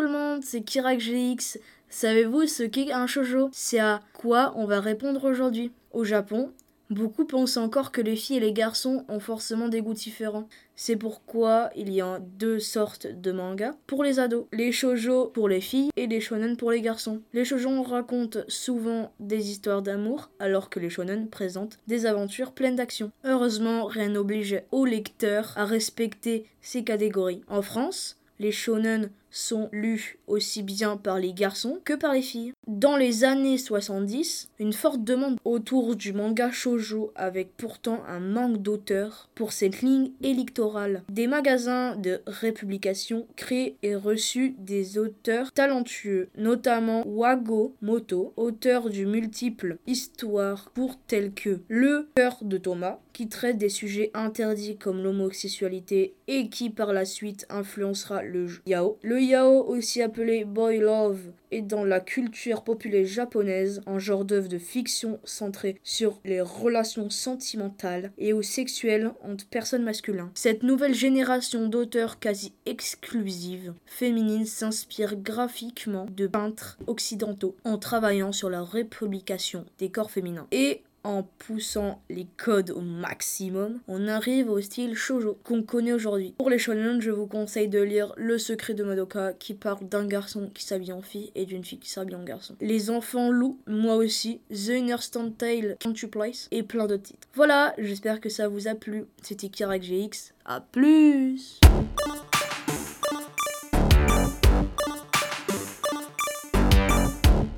monde, c'est Kirak GX. Savez-vous ce qu'est un shoujo? C'est à quoi on va répondre aujourd'hui? Au Japon, Beaucoup pensent encore que les filles et les garçons ont forcément des goûts différents. C'est pourquoi il y a deux sortes de mangas pour les ados. Les shoujo pour les filles et les shonen pour les garçons. Les shoujo racontent souvent des histoires d'amour alors que les shonen présentent des aventures pleines d'action. Heureusement, rien n'oblige aux lecteurs à respecter ces catégories. En France, les shonen sont lus aussi bien par les garçons que par les filles. Dans les années 70, une forte demande autour du manga shoujo avec pourtant un manque d'auteurs pour cette ligne électorale. Des magasins de républication créent et reçus des auteurs talentueux, notamment Wago Moto, auteur du multiple histoires pour tels que Le cœur de Thomas, qui traite des sujets interdits comme l'homosexualité et qui par la suite influencera le yao. Le yao, aussi appelé boy love, est dans la culture populaire japonaise un genre d'œuvre de fiction centré sur les relations sentimentales et ou sexuelles entre personnes masculines. Cette nouvelle génération d'auteurs quasi exclusives féminines s'inspire graphiquement de peintres occidentaux en travaillant sur la républication des corps féminins. Et en poussant les codes au maximum, on arrive au style shoujo qu'on connaît aujourd'hui. Pour les shonen, je vous conseille de lire Le secret de Madoka qui parle d'un garçon qui s'habille en fille et d'une fille qui s'habille en garçon. Les enfants loups, moi aussi, The Understand Tale, Country Place et plein d'autres titres. Voilà, j'espère que ça vous a plu. C'était Kirak GX. À plus